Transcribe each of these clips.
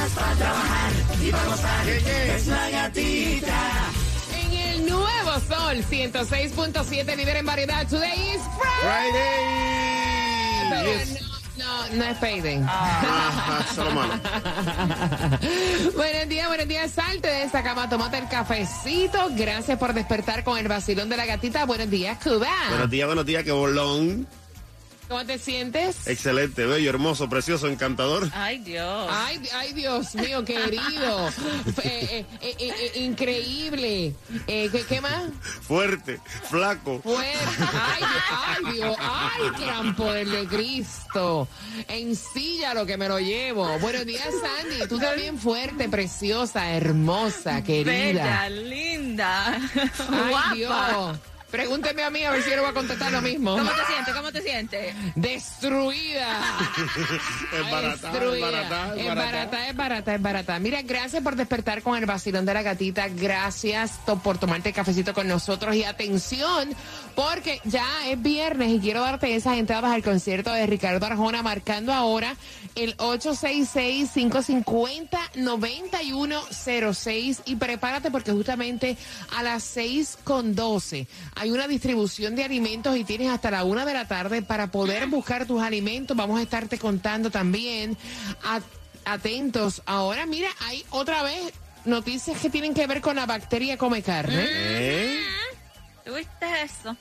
Ganas para trabajar y para gozar. Es la gatita. En el nuevo sol 106.7, líder en variedad. Today is Friday. Pero Yes. no, no, no es payday. Solo malo. buenos días, buenos días. Salte de esa cama, tomate el cafecito. Gracias por despertar con el vacilón de la gatita. Buenos días, Cuba. Buenos días, buenos días, qué bolón. ¿Cómo te sientes? Excelente, bello, hermoso, precioso, encantador. Ay, Dios. Ay, ay, Dios mío, querido. Eh, eh, eh, increíble. Eh, ¿qué, qué más? Fuerte, flaco. Fuerte. Ay, Dios, ay, Dios, ay, gran poder de Cristo. En silla lo que me lo llevo. Buenos días, Sandy. Tú también fuerte, preciosa, hermosa, querida. Bella, linda. Ay, guapa. Dios. Pregúnteme a mí a ver si yo le voy a contestar lo mismo. ¿Cómo te sientes? ¿Cómo te sientes? Destruida. Es barata, es barata, es Es barata. es barata, es barata. Mira, gracias por despertar con el vacilón de la gatita. Gracias por tomarte el cafecito con nosotros. Y atención, porque ya es viernes y quiero darte esas entradas al concierto de Ricardo Arjona, marcando ahora el 866-550-9106. Y prepárate porque justamente a las 6 con 12 hay una distribución de alimentos y tienes hasta la una de la tarde para poder buscar tus alimentos. Vamos a estarte contando también. Atentos. Ahora, mira, hay otra vez noticias que tienen que ver con la bacteria come carne. ¿Eh? ¿Tuviste eso?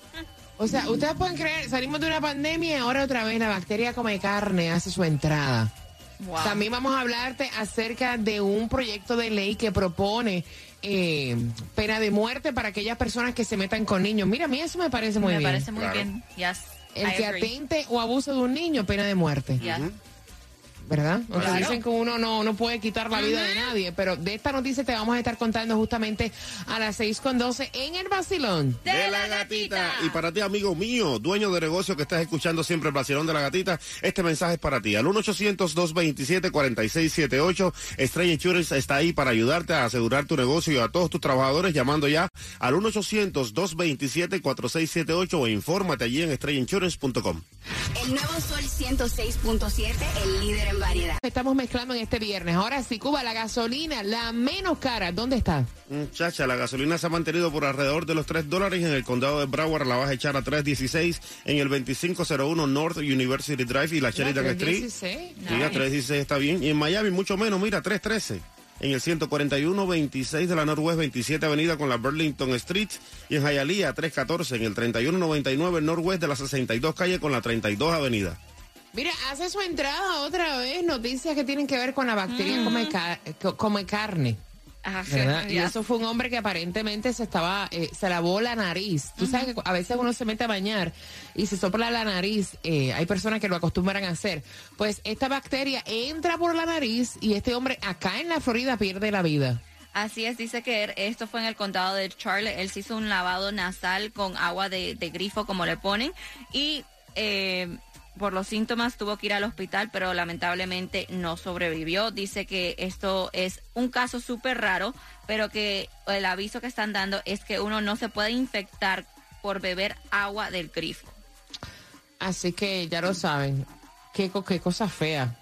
O sea, ustedes pueden creer, salimos de una pandemia y ahora otra vez la bacteria come carne hace su entrada. Wow. También vamos a hablarte acerca de un proyecto de ley que propone eh, pena de muerte para aquellas personas que se metan con niños. Mira, a mí eso me parece muy Me bien. parece muy Claro. bien. Yes. El I que agree. atente o abuse de un niño, pena de muerte. Yes. ¿Verdad? Aunque Claro. dicen que uno no, no puede quitar la vida de nadie, pero de esta noticia te vamos a estar contando justamente a las 6 con 12 en el vacilón. De la gatita. Y para ti, amigo mío, dueño de negocio que estás escuchando siempre el vacilón de la gatita, este mensaje es para ti. Al 1-800-227-4678, Estrella Insurance está ahí para ayudarte a asegurar tu negocio y a todos tus trabajadores llamando ya al 1-800-227-4678 o infórmate allí en estrellainsurance.com. El nuevo Sol 106.7, el líder en variedad. Estamos mezclando en este viernes. Ahora sí, Cuba, la gasolina, la menos cara, ¿dónde está? Muchacha, la gasolina se ha mantenido por alrededor de los 3 dólares. En el condado de Broward la vas a echar a 3.16. En el 2501 North University Drive y la Sheridan Street. 316. Sí, a 3.16 está bien. Y en Miami mucho menos, mira, 3.13. En el 141-26 de la Northwest 27 Avenida con la Burlington Street. Y en Hialeah 314. En el 3199 Northwest de la 62 Calle con la 32 Avenida. Mira, hace su entrada otra vez noticias que tienen que ver con la bacteria come, ca- co- come carne. Ajá. Y eso fue un hombre que aparentemente se estaba, eh, se lavó la nariz. Tú sabes que a veces uno se mete a bañar y se sopla la nariz. eh, hay personas que lo acostumbran a hacer. Pues esta bacteria entra por la nariz y este hombre acá en la Florida pierde la vida. Así es, dice que er- esto fue en el condado de Charlotte. Él se hizo un lavado nasal con agua de, de grifo, como le ponen, y eh, por los síntomas tuvo que ir al hospital, pero lamentablemente no sobrevivió. Dice que esto es un caso súper raro, pero que el aviso que están dando es que uno no se puede infectar por beber agua del grifo. Así que ya lo saben. Qué, co- qué cosa fea.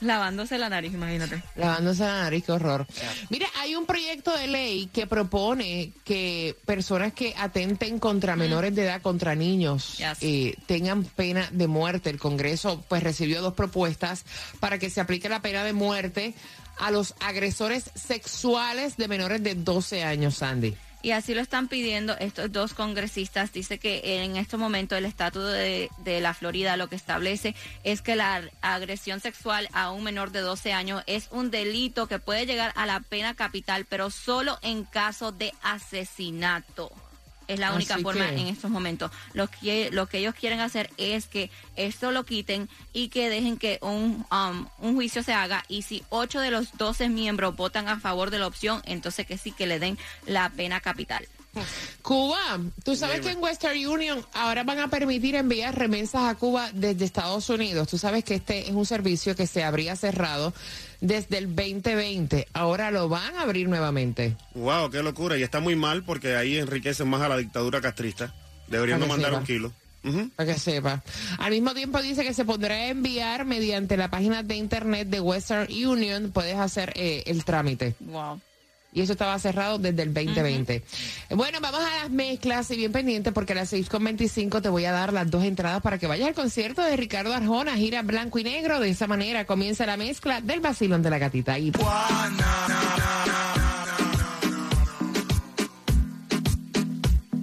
Lavándose la nariz, imagínate. Lavándose la nariz, qué horror. Mira, hay un proyecto de ley que propone que personas que atenten contra menores de edad, contra niños, Yes. eh, tengan pena de muerte. El Congreso pues recibió dos propuestas para que se aplique la pena de muerte a los agresores sexuales de menores de 12 años, Sandy. Y así lo están pidiendo estos dos congresistas. Dice que en este momento el Estatuto de, de la Florida lo que establece es que la agresión sexual a un menor de 12 años es un delito que puede llegar a la pena capital, pero solo en caso de asesinato. Es la única Así forma que- en estos momentos. Lo que, lo que ellos quieren hacer es que esto lo quiten y que dejen que un, um, un juicio se haga. Y si 8 de los 12 miembros votan a favor de la opción, entonces que sí que le den la pena capital. Cuba, tú sabes que en Western Union ahora van a permitir enviar remesas a Cuba desde Estados Unidos. Tú sabes que este es un servicio que se habría cerrado desde el 2020. Ahora lo van a abrir nuevamente. Wow, qué locura. Y está muy mal porque ahí enriquecen más a la dictadura castrista. Deberían no mandar sepa. un kilo. Para que sepa. Al mismo tiempo dice que se podrá enviar mediante la página de internet de Western Union. Puedes hacer eh, el trámite. Wow. Y eso estaba cerrado desde el 2020. Bueno, vamos a las mezclas y bien pendiente porque a las 6.25 te voy a dar las dos entradas para que vayas al concierto de Ricardo Arjona, gira blanco y negro. De esa manera comienza la mezcla del vacilón de la gatita. Y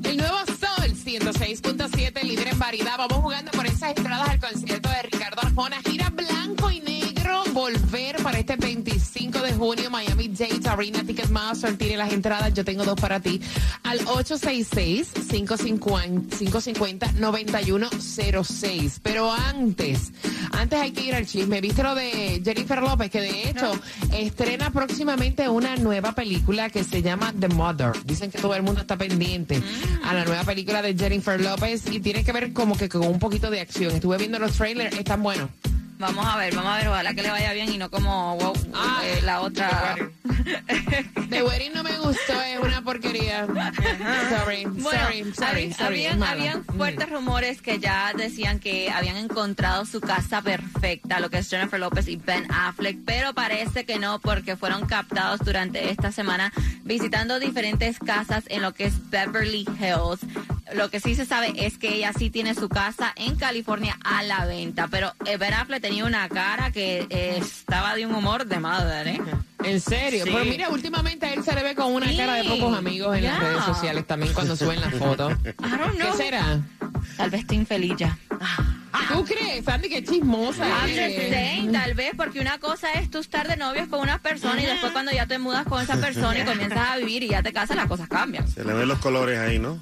El nuevo Sol 106.7, líder en variedad. Vamos jugando por esas entradas al concierto de Ricardo Arjona. Gira blanco y negro. Volver para este 25 de junio. Miami Dade Arena Ticketmaster tiene las entradas. Yo tengo dos para ti. Al 866-550-9106. Pero antes, antes hay que ir al chisme. ¿Viste lo de Jennifer López? Que de hecho estrena próximamente una nueva película que se llama The Mother. Dicen que todo el mundo está pendiente a la nueva película de Jennifer López y tiene que ver como que con un poquito de acción. Estuve viendo los trailers, están buenos. Vamos a ver, vamos a ver, ojalá que le vaya bien y no como wow, Ah, eh, la otra. The Wedding no me gustó, es una porquería. Sorry, Bueno, sorry, sorry, sorry. habían, habían Mm. fuertes rumores que ya decían que habían encontrado su casa perfecta, lo que es Jennifer López y Ben Affleck, pero parece que no porque fueron captados durante esta semana visitando diferentes casas en lo que es Beverly Hills. Lo que sí se sabe es que ella sí tiene su casa en California a la venta, pero Ben Affleck tenía una cara que eh, estaba de un humor de madre. ¿eh? En serio, Sí. pero mira, últimamente a él se le ve con una Sí. cara de pocos amigos en las redes sociales también cuando suben las fotos. ¿Qué será? Tal vez está infeliz ya. ¿Tú crees, Sandy, que chismosa? Saying, tal vez, porque una cosa es tú estar de novios con una persona y después cuando ya te mudas con esa persona y comienzas a vivir y ya te casas, las cosas cambian. Se le ven los colores ahí, ¿no?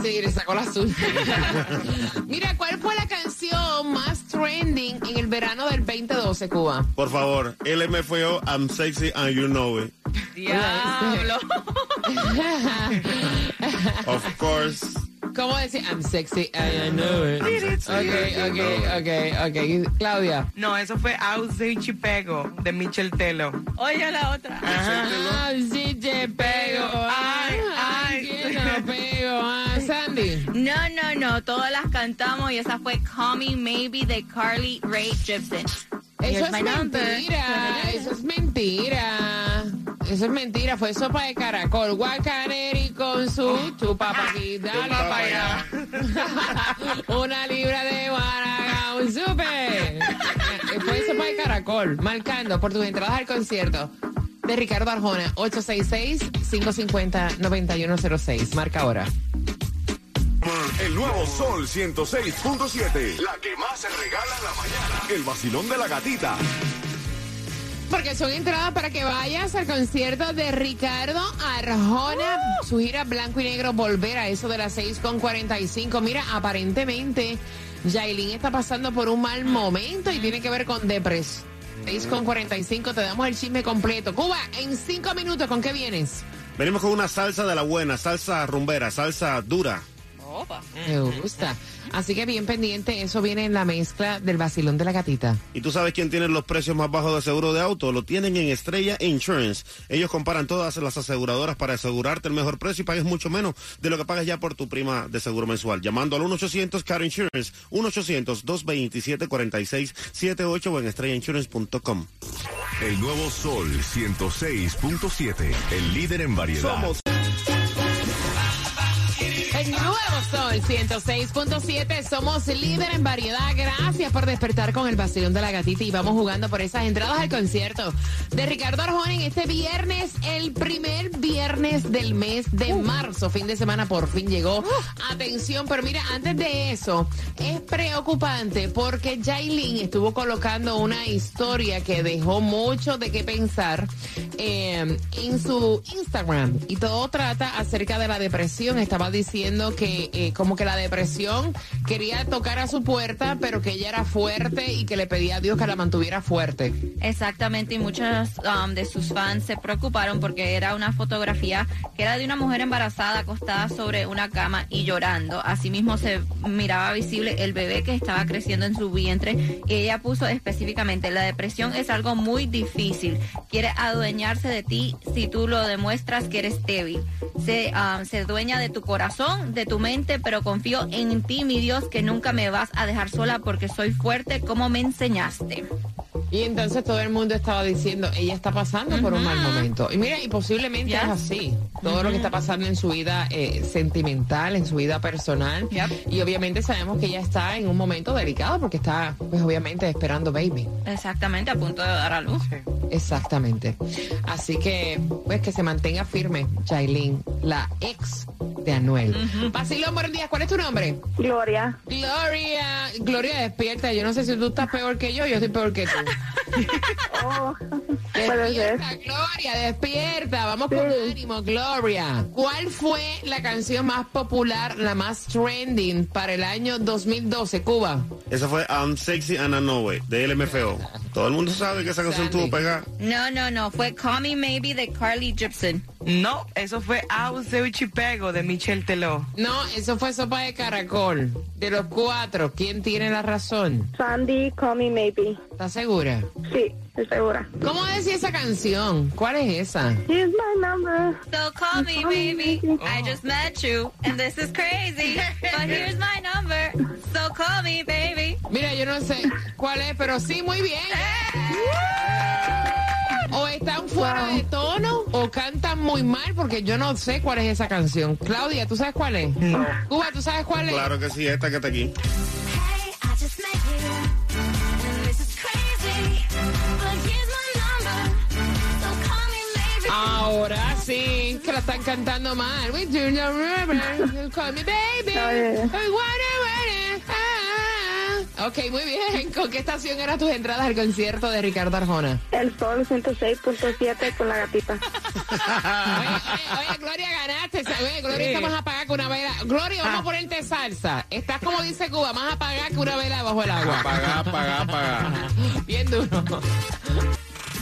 Sí, le sacó la suya. Mira, ¿cuál fue la canción más trending en el verano del 2012, Cuba? Por favor, LMFO, I'm sexy and you know it. Diablo. Of course. ¿Cómo decir? I'm sexy, I know it. Ok, ok, ok, ok. Claudia. No, eso fue Aussie Chipego de Michel Telo. Oye, la otra. Ah, sí te pego. Ay, ay, que no pego. Ah, Sandy. No, no, no, todas las cantamos y esa fue Call Me Maybe de Carly Rae Jepsen. Eso es mentira, eso es mentira. Eso es mentira, fue sopa de caracol. Guacaneri con su chupapaquita. Chupa pa' allá. Una libra de guaraga, un super. Fue sopa de caracol, marcando por tus entradas al concierto de Ricardo Arjona, 866-550-9106. Marca ahora. El nuevo Sol 106.7. La que más se regala en la mañana. El vacilón de la gatita. Porque son entradas para que vayas al concierto de Ricardo Arjona, su gira blanco y negro, volver a eso de las 6.45. Mira, aparentemente Yailin está pasando por un mal momento y tiene que ver con depresión. 6.45, te damos el chisme completo. Cuba, en cinco minutos, ¿con qué vienes? Venimos con una salsa de la buena, salsa rumbera, salsa dura. Me gusta. Así que bien pendiente, eso viene en la mezcla del vacilón de la gatita. ¿Y tú sabes quién tiene los precios más bajos de seguro de auto? Lo tienen en Estrella Insurance. Ellos comparan todas las aseguradoras para asegurarte el mejor precio y pagues mucho menos de lo que pagas ya por tu prima de seguro mensual. Llamando al 1-800-CAR Insurance, 1-800-227-4678 o en estrellainsurance.com. El nuevo Sol 106.7. El líder en variedad. Somos El nuevo Sol 106.7. Somos líder en variedad. Gracias por despertar con el vacilón de la gatita. Y vamos jugando por esas entradas al concierto de Ricardo Arjona en este viernes, el primer viernes del mes de marzo. Fin de semana por fin llegó. Atención, pero mira, antes de eso, es preocupante porque Jailin estuvo colocando una historia que dejó mucho de qué pensar eh, en su Instagram. Y todo trata acerca de la depresión. Estaba diciendo que eh, como que la depresión quería tocar a su puerta, pero que ella era fuerte y que le pedía a Dios que la mantuviera fuerte. Exactamente, y muchos um, de sus fans se preocuparon porque era una fotografía que era de una mujer embarazada acostada sobre una cama y llorando. Asimismo se miraba visible el bebé que estaba creciendo en su vientre y ella puso específicamente, la depresión es algo muy difícil, quiere adueñarse de ti si tú lo demuestras que eres débil. Se, um, se dueña de tu corazón, de tu mente, pero confío en ti, mi Dios, que nunca me vas a dejar sola porque soy fuerte como me enseñaste. Y entonces todo el mundo estaba diciendo, ella está pasando por un mal momento. Y mira, y posiblemente Yes. es así. Todo lo que está pasando en su vida eh, sentimental, en su vida personal. Yep. Y obviamente sabemos que ella está en un momento delicado porque está, pues obviamente, esperando baby. Exactamente, a punto de dar a luz. Exactamente. Así que, pues que se mantenga firme, Jailin, la ex de Anuel. Basilón, buenos días. ¿Cuál es tu nombre? Gloria. Gloria. Gloria, despierta. Yo no sé si tú estás peor que yo, yo estoy peor que tú. Oh. Despierta, Gloria, despierta. Vamos con ánimo, Gloria. ¿Cuál fue la canción más popular, la más trending para el año 2012, Cuba? Esa fue I'm Sexy and I Know It, de LMFO. Todo el mundo sabe que esa canción Sandy. tuvo pegada. No, no, no, fue Call Me Maybe de Carly Gibson. No, eso fue Auseu Chipego de Michelle Teló. No, eso fue Sopa de Caracol. De los cuatro, ¿quién tiene la razón? Sandy, call me maybe. ¿Estás segura? Sí, estoy segura. ¿Cómo decía esa canción? ¿Cuál es esa? Here's my number. So call me, baby. I just met you, and this is crazy. But here's my number. So call me, baby. Mira, yo no sé cuál es, pero sí, muy bien. O están fuera de tono o cantan muy mal porque yo no sé cuál es esa canción. Claudia, ¿tú sabes cuál es? Cuba, ¿tú sabes cuál es? Claro que sí, esta que está aquí. Hey, I just met you, and this is crazy. But here's my number, so call me maybe. Ahora sí, que la están cantando mal. We do call me baby. Ok, muy bien. ¿Con qué estación eran tus entradas al concierto de Ricardo Arjona? El sol 106.7 con la gatita. Oye, oye, oye, Gloria, ganaste. Oye, Gloria está más apagada que una vela. Gloria, vamos a ponerte salsa. Estás como dice Cuba, más apagada que una vela bajo el agua. Apaga, apaga, apaga. Bien duro.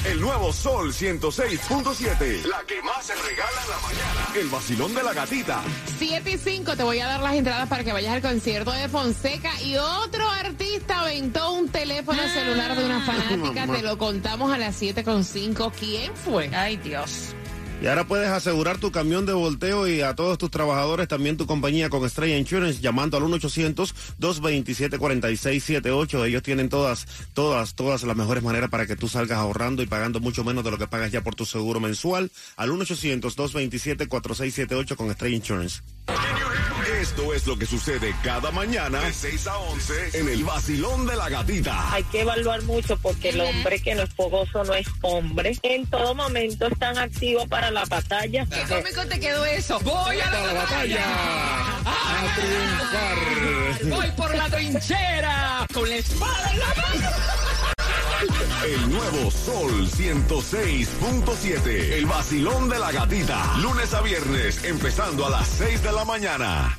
El nuevo Sol 106.7. La que más se regala en la mañana. El vacilón de la gatita. 7 y 5, te voy a dar las entradas para que vayas al concierto de Fonseca. Y otro artista aventó un teléfono celular de una fanática. Te lo contamos a las 7 con 5. ¿Quién fue? Ay, Dios. Y ahora puedes asegurar tu camión de volteo y a todos tus trabajadores, también tu compañía con Estrella Insurance, llamando al 1-800-227-4678. Ellos tienen todas, todas, todas las mejores maneras para que tú salgas ahorrando y pagando mucho menos de lo que pagas ya por tu seguro mensual. Al 1-800-227-4678 con Estrella Insurance. Esto es lo que sucede cada mañana de 6 a 11 en el vacilón de la gatita. hay que evaluar mucho porque el hombre que no es fogoso no es hombre. En todo momento están activos para la batalla. ¿Qué cómico te quedó eso? ¡Voy a la batalla! ¡A triunfar! ¡Voy por la trinchera! ¡Con la espada en la mano! El nuevo Sol 106.7. El vacilón de la gatita. Lunes a viernes, empezando a las 6 de la mañana.